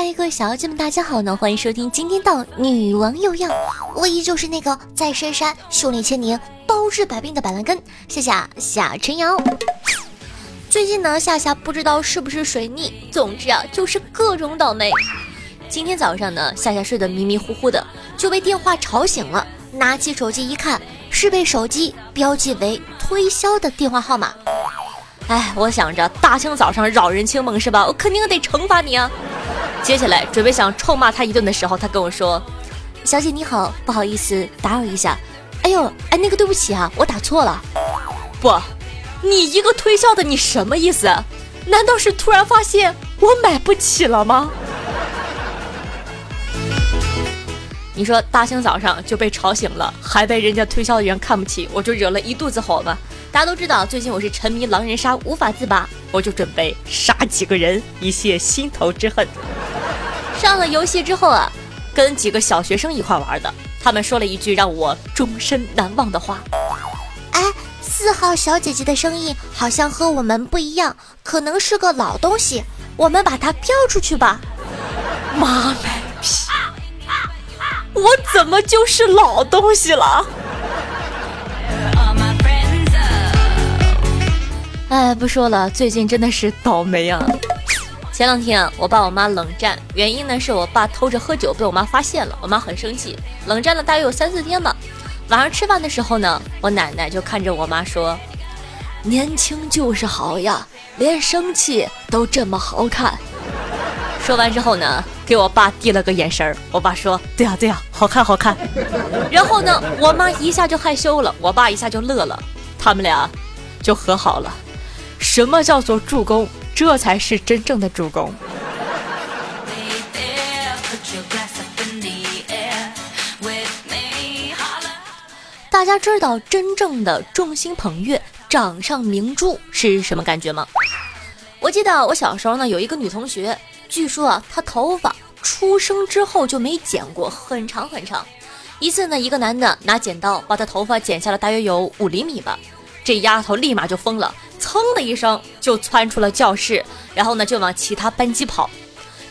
嗨，各位小姐们，大家好呢！欢迎收听今天的女王又要，我依旧是那个在深山修炼千年、包治百病的板蓝根，夏夏夏晨瑶。最近呢，夏夏不知道是不是水逆，总之啊，就是各种倒霉。今天早上呢，夏夏睡得迷迷糊糊的，就被电话吵醒了。拿起手机一看，是被手机标记为推销的电话号码。哎，我想着大清早上扰人清梦是吧？我肯定得惩罚你啊！接下来准备想臭骂他一顿的时候，他跟我说：“小姐你好，不好意思打扰一下。”哎呦，哎那个对不起啊，我打错了。不，你一个推销的，你什么意思？难道是突然发现我买不起了吗？你说大清早上就被吵醒了，还被人家推销的人看不起，我就惹了一肚子火嘛。大家都知道，最近我是沉迷狼人杀无法自拔，我就准备杀几个人以泄心头之恨。上了游戏之后啊，跟几个小学生一块玩的，他们说了一句让我终身难忘的话：“哎，四号小姐姐的声音好像和我们不一样，可能是个老东西，我们把它飘出去吧。”妈卖批！我怎么就是老东西了？哎，不说了，最近真的是倒霉啊！前两天，我爸我妈冷战，原因呢是我爸偷着喝酒被我妈发现了，我妈很生气，冷战了大约有三四天吧。晚上吃饭的时候呢，我奶奶就看着我妈说：“年轻就是好呀，连生气都这么好看。”说完之后呢，给我爸递了个眼神儿，我爸说：“对呀对呀，好看好看。”然后呢，我妈一下就害羞了，我爸一下就乐了，他们俩就和好了。什么叫做助攻？这才是真正的助攻。大家知道真正的众星捧月、掌上明珠是什么感觉吗？我记得我小时候呢，有一个女同学，据说啊，她头发出生之后就没剪过，很长很长。一次呢，一个男的拿剪刀把她头发剪下了大约有五厘米吧，这丫头立马就疯了。噌的一声就窜出了教室，然后呢就往其他班级跑。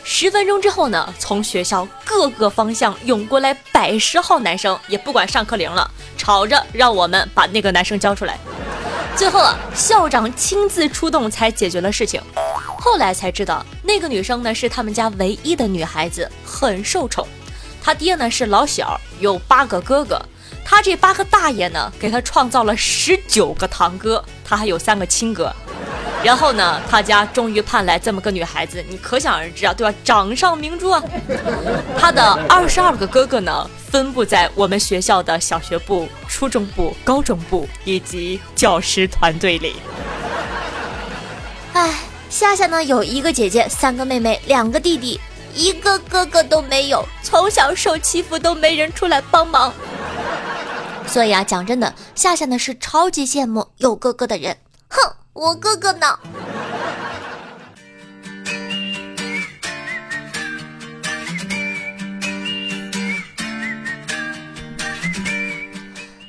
十分钟之后呢，从学校各个方向涌过来百十号男生，也不管上课铃了，吵着让我们把那个男生交出来。最后啊，校长亲自出动才解决了事情。后来才知道，那个女生呢是他们家唯一的女孩子，很受宠。他爹呢是老小，有八个哥哥。他这八个大爷呢，给他创造了十九个堂哥，他还有三个亲哥。然后呢，他家终于盼来这么个女孩子，你可想而知啊，对吧？掌上明珠啊！他的二十二个哥哥呢，分布在我们学校的小学部、初中部、高中部以及教师团队里。哎，夏夏呢，有一个姐姐，三个妹妹，两个弟弟，一个哥哥都没有，从小受欺负都没人出来帮忙。所以啊，讲真的，夏夏呢是超级羡慕有哥哥的人。哼，我哥哥呢？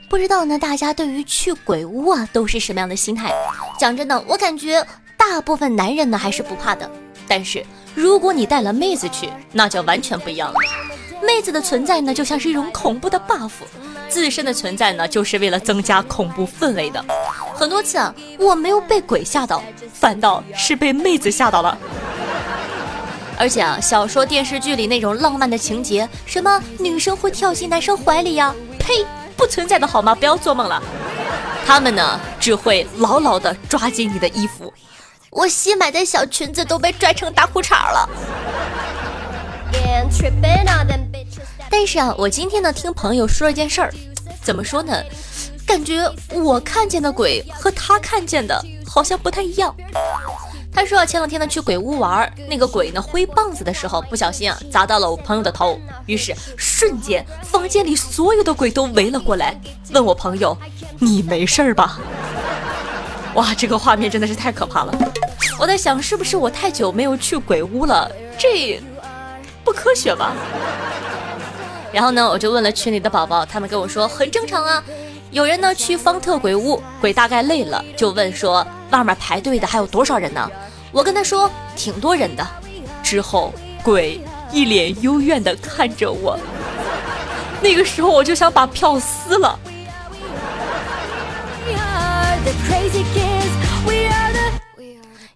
不知道呢，大家对于去鬼屋啊都是什么样的心态？讲真的，我感觉大部分男人呢还是不怕的。但是如果你带了妹子去，那就完全不一样了。妹子的存在呢，就像是一种恐怖的 buff。自身的存在呢，就是为了增加恐怖氛围的。很多次啊，我没有被鬼吓到，反倒是被妹子吓到了。而且啊，小说、电视剧里那种浪漫的情节，什么女生会跳进男生怀里呀，呸，不存在的好吗？不要做梦了。他们呢，只会牢牢地抓紧你的衣服。我新买的小裙子都被拽成大裤衩了。但是啊，我今天呢听朋友说了件事儿，怎么说呢？感觉我看见的鬼和他看见的好像不太一样。他说啊前两天呢去鬼屋玩，那个鬼呢挥棒子的时候不小心啊砸到了我朋友的头，于是瞬间房间里所有的鬼都围了过来，问我朋友：“你没事儿吧？” 哇，这个画面真的是太可怕了。我在想，是不是我太久没有去鬼屋了？这不科学吧？然后呢，我就问了群里的宝宝，他们跟我说很正常啊。有人呢去方特鬼屋，鬼大概累了，就问说外面排队的还有多少人呢？我跟他说挺多人的。之后鬼一脸幽怨的看着我。那个时候我就想把票撕了。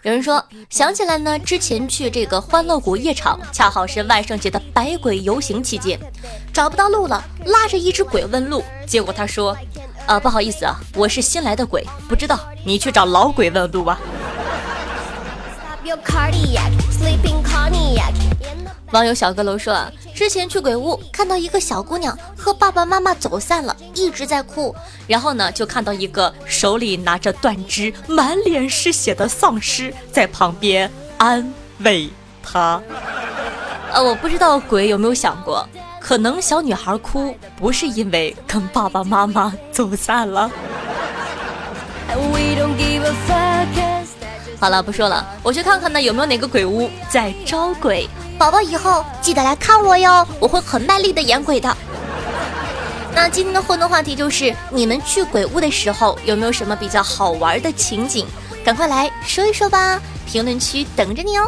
有人说想起来呢，之前去这个欢乐谷夜场，恰好是万圣节的百鬼游行期间，找不到路了，拉着一只鬼问路，结果他说：“呃，不好意思啊，我是新来的鬼，不知道，你去找老鬼问路吧。”网友小阁楼说啊，之前去鬼屋看到一个小姑娘和爸爸妈妈走散了，一直在哭。然后呢，就看到一个手里拿着断肢、满脸是血的丧尸在旁边安慰她。呃，我不知道鬼有没有想过，可能小女孩哭不是因为跟爸爸妈妈走散了。好了，不说了，我去看看呢，有没有哪个鬼屋在招鬼。宝宝以后记得来看我哟，我会很卖力的演鬼的。那今天的互动话题就是，你们去鬼屋的时候有没有什么比较好玩的情景？赶快来说一说吧，评论区等着你哦。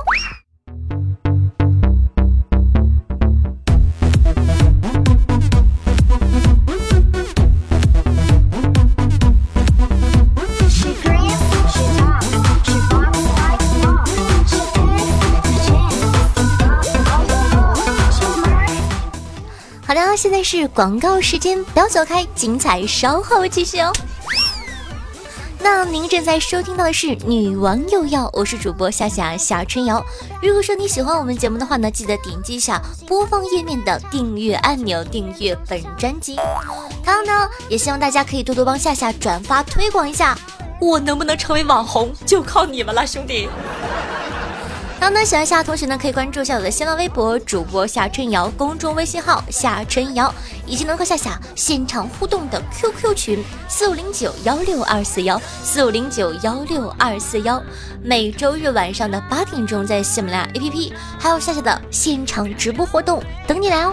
现在是广告时间，不要走开，精彩稍后继续哦。那您正在收听到的是《女王又要》，我是主播夏夏夏春瑶。如果说你喜欢我们节目的话呢，记得点击一下播放页面的订阅按钮，订阅本专辑。还有呢，也希望大家可以多多帮夏夏转发推广一下。我能不能成为网红，就靠你们了，兄弟。然后呢，喜欢夏同学呢，可以关注一下我的新浪微博主播夏春瑶，公众微信号夏春瑶，以及能和夏夏现场互动的 QQ 群四五零九幺六二四幺四五零九幺六二四幺。每周日晚上的八点钟，在喜马拉雅 APP 还有夏夏的现场直播活动等你来哦。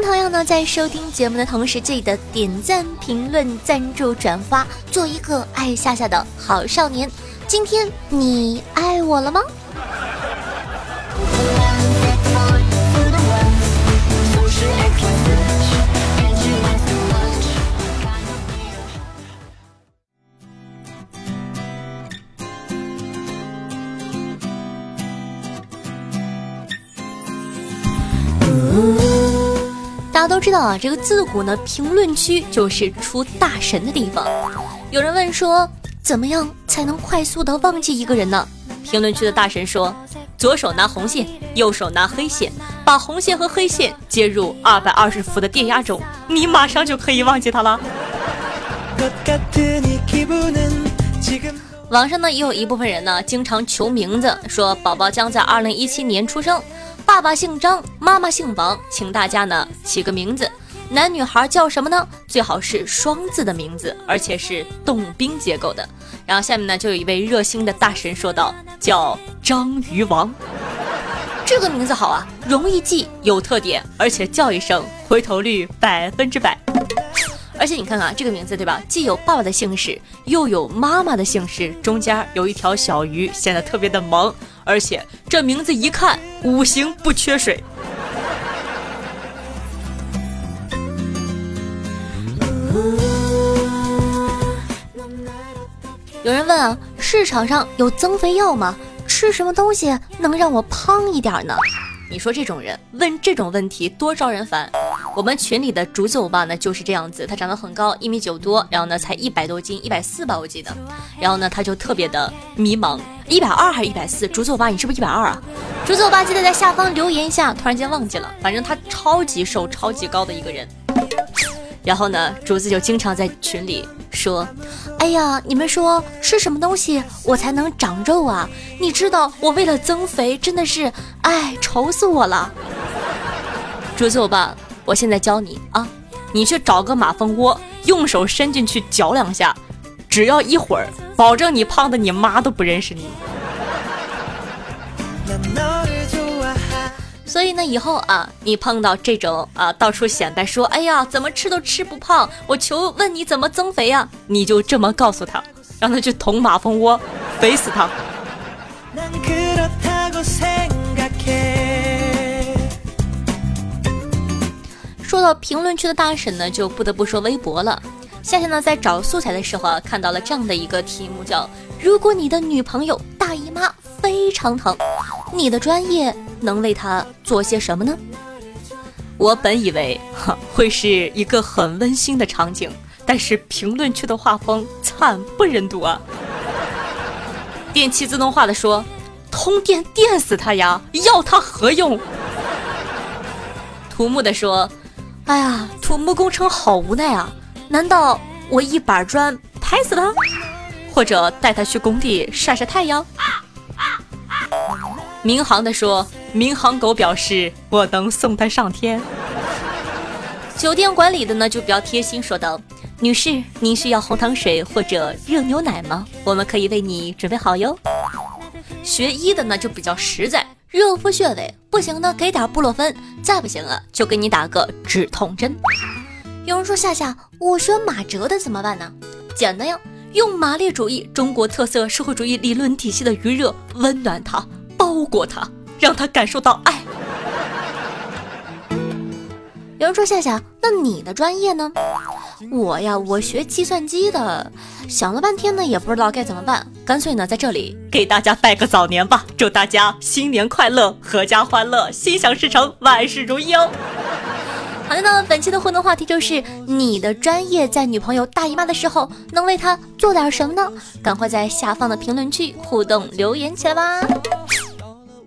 同样呢，在收听节目的同时，记得点赞、评论、赞助、转发，做一个爱夏夏的好少年。今天你爱我了吗？大家都知道啊，这个自古呢，评论区就是出大神的地方。有人问说，怎么样才能快速的忘记一个人呢？评论区的大神说，左手拿红线，右手拿黑线，把红线和黑线接入二百二十伏的电压中，你马上就可以忘记他了。网上呢，也有一部分人呢，经常求名字，说宝宝将在二零一七年出生。爸爸姓张，妈妈姓王，请大家呢起个名字，男女孩叫什么呢？最好是双字的名字，而且是动宾结构的。然后下面呢就有一位热心的大神说道，叫章鱼王，这个名字好啊，容易记，有特点，而且叫一声回头率百分之百。而且你看看这个名字对吧？既有爸爸的姓氏，又有妈妈的姓氏，中间有一条小鱼，显得特别的萌。而且这名字一看，五行不缺水。有人问啊，市场上有增肥药吗？吃什么东西能让我胖一点呢？你说这种人问这种问题多招人烦。我们群里的竹子欧巴呢就是这样子，他长得很高，一米九多，然后呢才一百多斤，一百四吧我记得。然后呢他就特别的迷茫，一百二还是一百四？竹子欧巴你是不是一百二啊？竹子欧巴记得在下方留言一下，突然间忘记了，反正他超级瘦、超级高的一个人。然后呢竹子就经常在群里说。哎呀，你们说吃什么东西我才能长肉啊？你知道我为了增肥真的是，哎，愁死我了。竹子，我吧，我现在教你啊，你去找个马蜂窝，用手伸进去嚼两下，只要一会儿，保证你胖的你妈都不认识你。所以呢，以后啊，你碰到这种啊，到处显摆说，哎呀，怎么吃都吃不胖，我求问你怎么增肥呀？你就这么告诉他，让他去捅马蜂窝，肥死他！说到评论区的大神呢，就不得不说微博了。夏夏呢，在找素材的时候啊，看到了这样的一个题目，叫“如果你的女朋友大姨妈非常疼，你的专业能为她做些什么呢？”我本以为哈会是一个很温馨的场景，但是评论区的画风惨不忍睹啊！电器自动化的说：“通电电死他呀，要他何用？”土木的说：“哎呀，土木工程好无奈啊。”难道我一板砖拍死他，或者带他去工地晒晒太阳？民航的说，民航狗表示我能送他上天。酒店管理的呢就比较贴心，说道：“女士，您需要红糖水或者热牛奶吗？我们可以为你准备好哟。”学医的呢就比较实在，热敷穴位，不行呢给点布洛芬，再不行了就给你打个止痛针。有人说夏夏，我学马哲的怎么办呢？简单呀，用马列主义中国特色社会主义理论体系的余热温暖他，包裹他，让他感受到爱。有人说夏夏，那你的专业呢？我呀，我学计算机的，想了半天呢，也不知道该怎么办，干脆呢，在这里给大家拜个早年吧，祝大家新年快乐，阖家欢乐，心想事成，万事如意哦。好的呢，本期的互动话题就是你的专业在女朋友大姨妈的时候能为她做点什么呢？赶快在下方的评论区互动留言起来吧。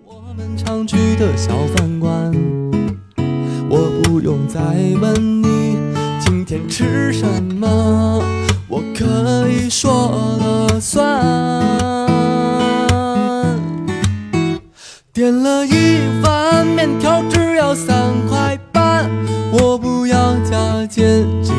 我们常去的小饭馆，我不用再问天吃什么，我可以说了算。点了一碗面条，只要三块半。我不要加煎鸡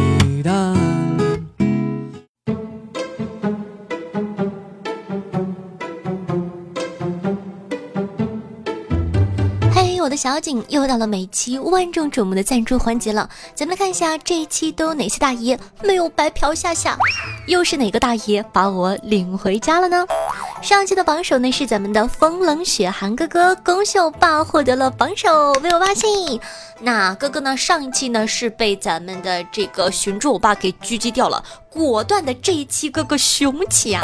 我的小景又到了每期万众瞩目的赞助环节了，咱们来看一下这一期都有哪些大爷没有白嫖夏夏，又是哪个大爷把我领回家了呢？上期的榜首呢是咱们的风冷雪寒哥哥，恭喜我爸获得了榜首，为我霸气。那哥哥呢？上一期呢是被咱们的这个寻住欧巴给狙击掉了，果断的这一期哥哥雄起啊！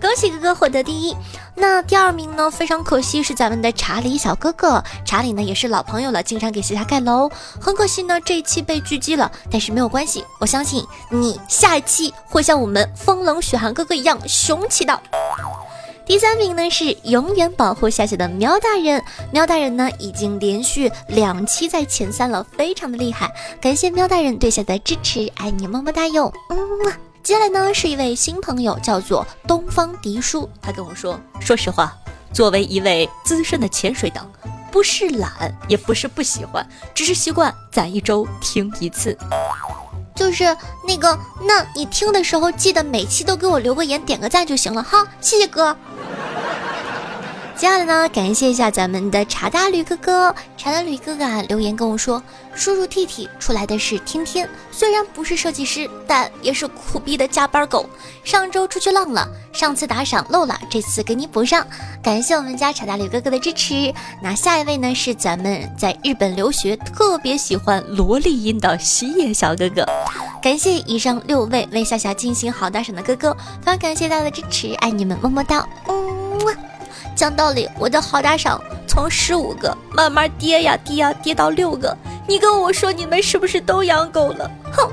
恭喜哥哥获得第一。那第二名呢？非常可惜是咱们的查理小哥哥。查理呢也是老朋友了，经常给西夏盖楼。很可惜呢，这一期被狙击了，但是没有关系，我相信你下一期会像我们风冷雪寒哥哥一样雄起的。第三名呢是永远保护夏夏的喵大人，喵大人呢已经连续两期在前三了，非常的厉害，感谢喵大人对夏的支持，爱你么么哒哟，嗯。接下来呢是一位新朋友，叫做东方迪叔，他跟我说，说实话，作为一位资深的潜水党，不是懒，也不是不喜欢，只是习惯攒一周听一次。就是那个，那你听的时候记得每期都给我留个言、点个赞就行了哈，谢谢哥。接下来呢，感谢一下咱们的茶大吕哥哥，茶大吕哥哥啊留言跟我说，叔叔 T T 出来的是天天，虽然不是设计师，但也是苦逼的加班狗。上周出去浪了，上次打赏漏了，这次给你补上。感谢我们家茶大吕哥哥的支持。那下一位呢是咱们在日本留学，特别喜欢萝莉音的西野小哥哥。感谢以上六位为夏夏进行好打赏的哥哥，非常感谢大家的支持，爱你们么么哒。讲道理，我的好打赏从十五个慢慢跌呀跌呀跌到六个，你跟我说你们是不是都养狗了？哼！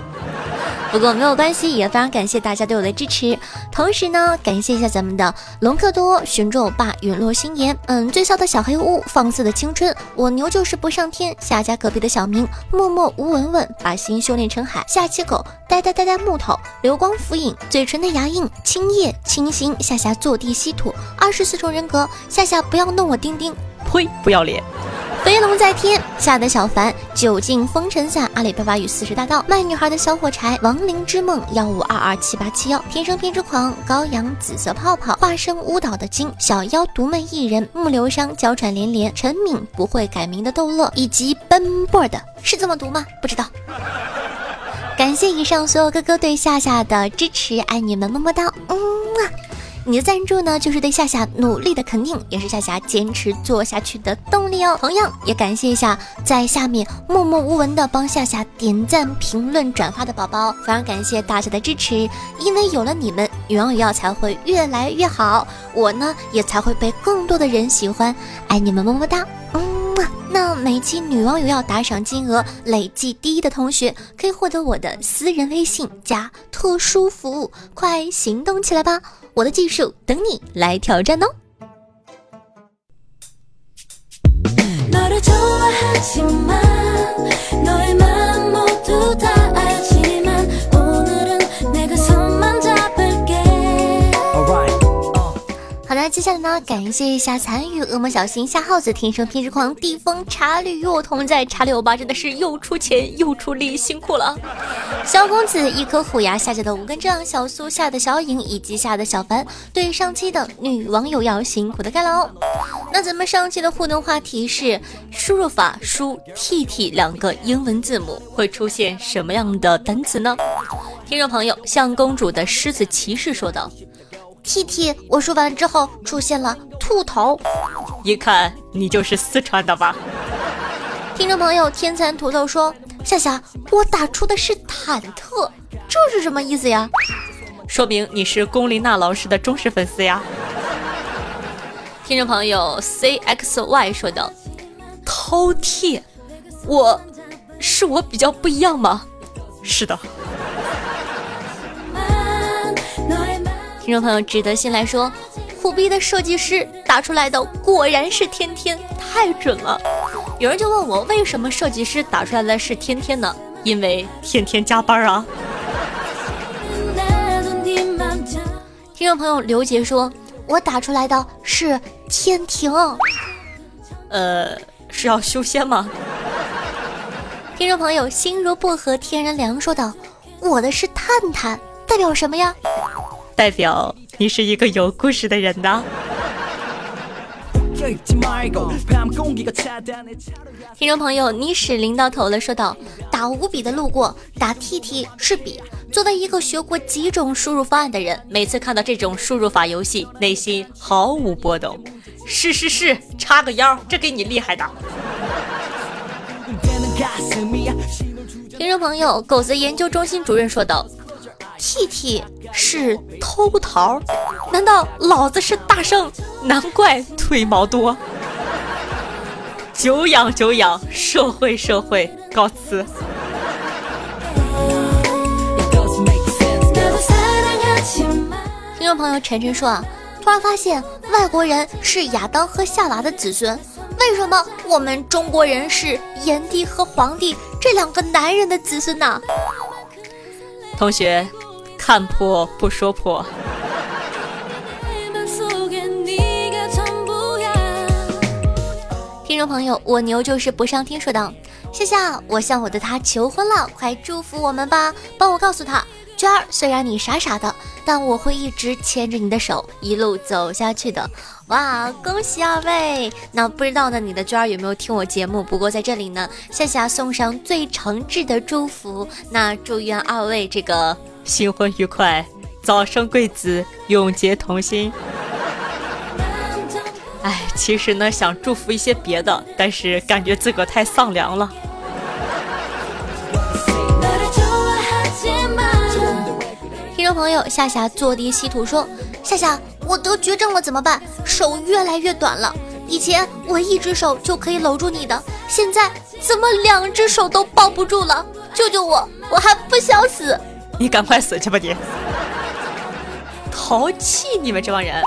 不过没有关系，也非常感谢大家对我的支持。同时呢，感谢一下咱们的隆克多、寻州欧巴、陨落心言，嗯，最骚的小黑屋、放肆的青春、我牛就是不上天、夏家隔壁的小明、默默无闻闻、把心修炼成海、下期狗、呆呆呆呆木头、流光浮影、嘴唇的牙印、青叶、清新、夏夏坐地吸土、二十四重人格、夏夏不要弄我丁丁，呸，不要脸。飞龙在天，吓得小凡；酒尽风尘散，阿里巴巴与四十大盗；卖女孩的小火柴，亡灵之梦幺五二二七八七幺；天生偏执狂，羔羊紫色泡泡；化身巫岛的精，小妖独美艺人；木流伤，娇喘连连；陈敏不会改名的逗乐，以及奔波的，是这么读吗？不知道。感谢以上所有哥哥对夏夏的支持，爱你们么么哒，嗯啊。你的赞助呢，就是对夏夏努力的肯定，也是夏夏坚持做下去的动力哦。同样也感谢一下在下面默默无闻的帮夏夏点赞、评论、转发的宝宝，非常感谢大家的支持，因为有了你们，女王有药才会越来越好，我呢也才会被更多的人喜欢，爱你们么么哒。那每期女王有要打赏金额累计第一的同学，可以获得我的私人微信加特殊服务，快行动起来吧！我的技术等你来挑战哦。下来呢？感谢一下参与恶魔小新、夏耗子、天生偏执狂、地风、茶绿与我同在、茶六八，真的是又出钱又出力，辛苦了。小公子、一颗虎牙下下的五根杖、小苏下的小影以及下的小凡，对上期的女网友要辛苦的盖了哦。那咱们上期的互动话题是：输入法输 T T 两个英文字母会出现什么样的单词呢？听众朋友，向公主的狮子骑士说道。T T，我说完之后出现了兔头，一看你就是四川的吧？听众朋友天蚕土豆说：夏夏，我打出的是忐忑，这是什么意思呀？说明你是龚琳娜老师的忠实粉丝呀。听众朋友 C X Y 说道：饕餮，我是我比较不一样吗？是的。听众朋友，值得信来说，苦逼的设计师打出来的果然是天天，太准了。有人就问我，为什么设计师打出来的是天天呢？因为天天加班啊。听众朋友刘杰说，我打出来的是天庭，呃，是要修仙吗？听众朋友心如薄荷天然凉说道，我的是探探，代表什么呀？代表你是一个有故事的人呢。听众朋友，你使拎到头了，说道：“打五笔的路过，打 T T 是笔。作为一个学过几种输入方案的人，每次看到这种输入法游戏，内心毫无波动。是是是，插个腰，这给你厉害的。听众朋友，狗子研究中心主任说道。T T 是偷桃，难道老子是大圣？难怪腿毛多。久仰久仰，社会社会，告辞。听众朋友晨晨说啊，突然发现外国人是亚当和夏娃的子孙，为什么我们中国人是炎帝和黄帝这两个男人的子孙呢？同学。看破不说破。听众朋友，我牛就是不上听说道：夏夏，我向我的他求婚了，快祝福我们吧！帮我告诉他，娟儿，虽然你傻傻的，但我会一直牵着你的手，一路走下去的。哇，恭喜二位！那不知道呢，你的娟儿有没有听我节目？不过在这里呢，夏夏送上最诚挚的祝福，那祝愿二位这个。新婚愉快，早生贵子，永结同心。哎，其实呢，想祝福一些别的，但是感觉自个太丧凉了。听众朋友，夏夏坐地吸土说：“夏夏，我得绝症了怎么办？手越来越短了。以前我一只手就可以搂住你的，现在怎么两只手都抱不住了？救救我！我还不想死。”你赶快死去吧你！淘气，你们这帮人！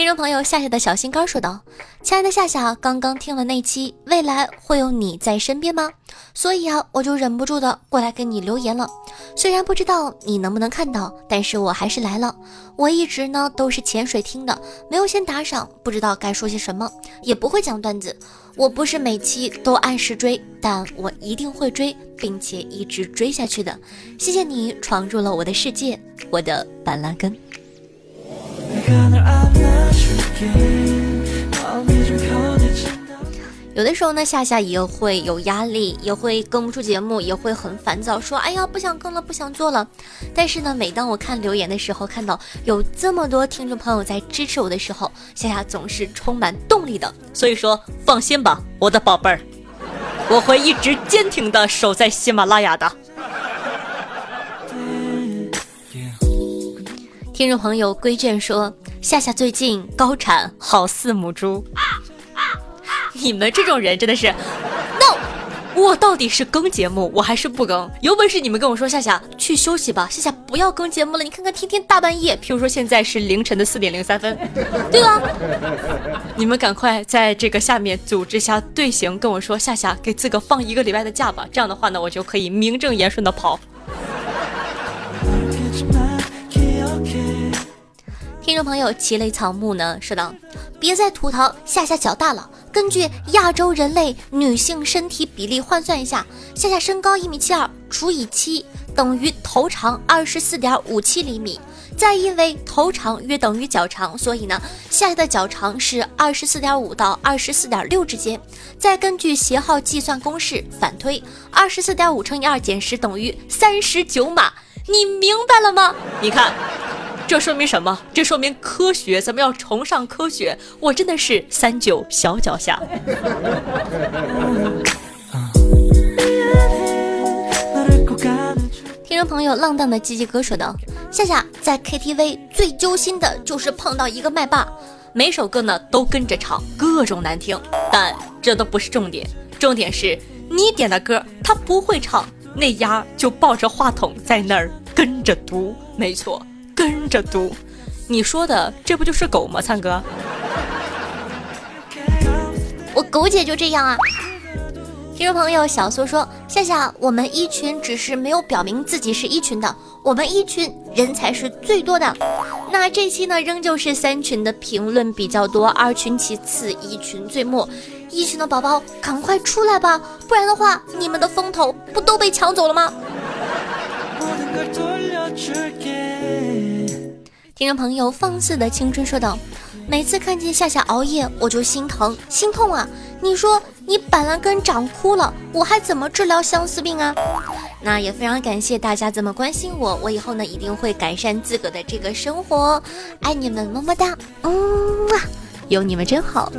听众朋友夏夏的小心肝说道：“亲爱的夏夏，刚刚听了那期，未来会有你在身边吗？所以啊，我就忍不住的过来给你留言了。虽然不知道你能不能看到，但是我还是来了。我一直呢都是潜水听的，没有先打赏，不知道该说些什么，也不会讲段子。我不是每期都按时追，但我一定会追，并且一直追下去的。谢谢你闯入了我的世界，我的板蓝根。”有的时候呢，夏夏也会有压力，也会更不出节目，也会很烦躁，说：“哎呀，不想更了，不想做了。”但是呢，每当我看留言的时候，看到有这么多听众朋友在支持我的时候，夏夏总是充满动力的。所以说，放心吧，我的宝贝儿，我会一直坚挺的守在喜马拉雅的。听众朋友归卷说：“夏夏最近高产，好似母猪。”你们这种人真的是，，no！我到底是更节目，我还是不更？有本事你们跟我说，夏夏去休息吧，夏夏不要更节目了。你看看天天大半夜，譬如说现在是凌晨的四点零三分，对吧？你们赶快在这个下面组织下队形，跟我说，夏夏给自个放一个礼拜的假吧。这样的话呢，我就可以名正言顺的跑。听众朋友，奇类草木呢说道：“别再吐槽夏夏脚大了。根据亚洲人类女性身体比例换算一下，夏夏身高一米七二除以七等于头长二十四点五七厘米。再因为头长约等于脚长，所以呢，夏夏的脚长是二十四点五到二十四点六之间。再根据鞋号计算公式反推，二十四点五乘以二减十等于三十九码。你明白了吗？你看。”这说明什么？这说明科学，咱们要崇尚科学。我真的是三九小脚下。听众朋友，浪荡的鸡鸡哥说道：“夏夏在 KTV 最揪心的就是碰到一个麦霸，每首歌呢都跟着唱，各种难听。但这都不是重点，重点是你点的歌他不会唱，那丫就抱着话筒在那儿跟着读。没错。”跟着读，你说的这不就是狗吗？灿哥，我狗姐就这样啊。听众朋友小苏说：“夏夏，我们一群只是没有表明自己是一群的，我们一群人才是最多的。那这期呢，仍旧是三群的评论比较多，二群其次，一群最末。一群的宝宝赶快出来吧，不然的话，你们的风头不都被抢走了吗？”听众朋友放肆的青春说道：“每次看见夏夏熬夜，我就心疼心痛啊！你说你板蓝根长枯了，我还怎么治疗相思病啊？那也非常感谢大家这么关心我，我以后呢一定会改善自个的这个生活，爱你们么么哒，嗯啊，有你们真好。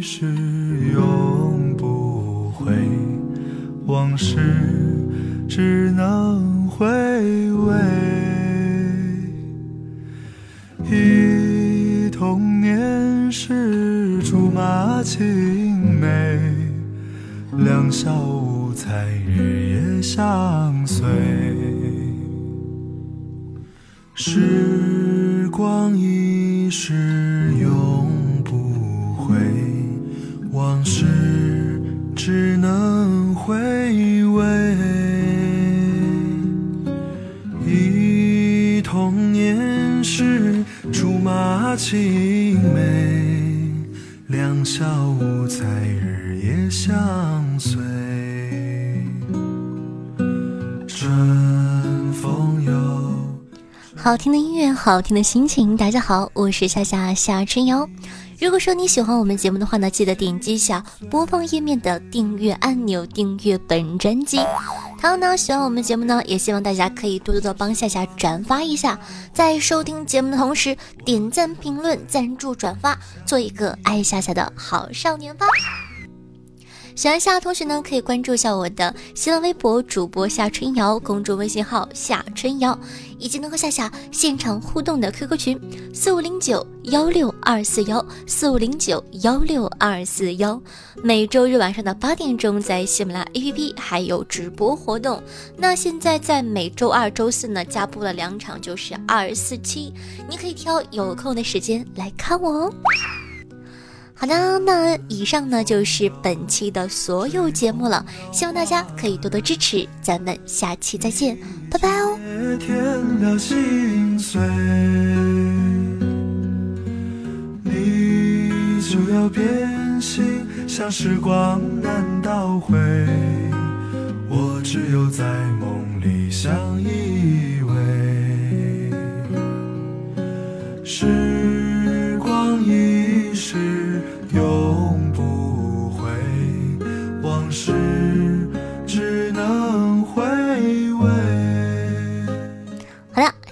时永不回。”往事只能回味，忆童年时竹马青梅，两小无猜日夜相随。时光一逝马青梅，两小无猜日夜相随。春风又好听的音乐，好听的心情。大家好，我是夏夏夏春瑶。如果说你喜欢我们节目的话呢，记得点击一下播放页面的订阅按钮，订阅本专辑。还有呢，喜欢我们节目呢，也希望大家可以多多的帮夏夏转发一下，在收听节目的同时点赞、评论、赞助、转发，做一个爱夏夏的好少年吧。喜欢夏同学呢，可以关注一下我的新浪微博主播夏春瑶，公众微信号夏春瑶，以及能和夏夏现场互动的 QQ 群四五零九幺六二四幺四五零九幺六二四幺。每周日晚上的八点钟，在喜马拉雅 APP 还有直播活动。那现在在每周二、周四呢，加播了两场，就是二四七，你可以挑有空的时间来看我哦。好的，那以上呢就是本期的所有节目了，希望大家可以多多支持，咱们下期再见，拜拜哦。你就要变心，像时光难倒回，我只有在梦里相依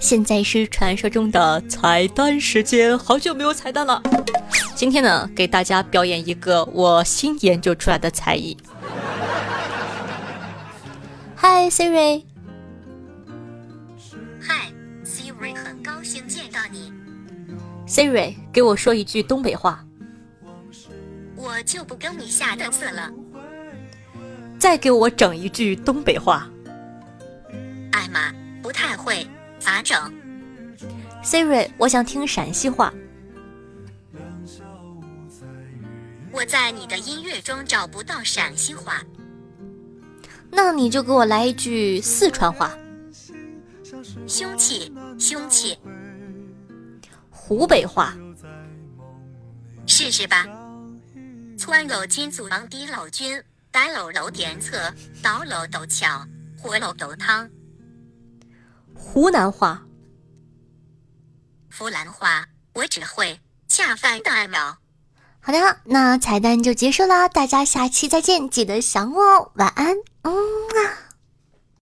现在是传说中的彩蛋时间，好久没有彩蛋了。今天呢，给大家表演一个我新研究出来的才艺。Hi Siri，嗨，Siri，很高兴见到你。Siri，给我说一句东北话，我就不跟你下的次了。再给我整一句东北话。艾玛，不太会，咋整？Siri，我想听陕西话。我在你的音乐中找不到陕西话。那你就给我来一句四川话、凶器，凶器，湖北话、试试吧。川楼金祖王的老君，呆楼楼点侧，倒楼斗桥，火楼斗汤。湖南话。湖南话我只会下饭大脑。好的，那彩蛋就结束啦，大家下期再见，记得想我哦，晚安，嗯啊。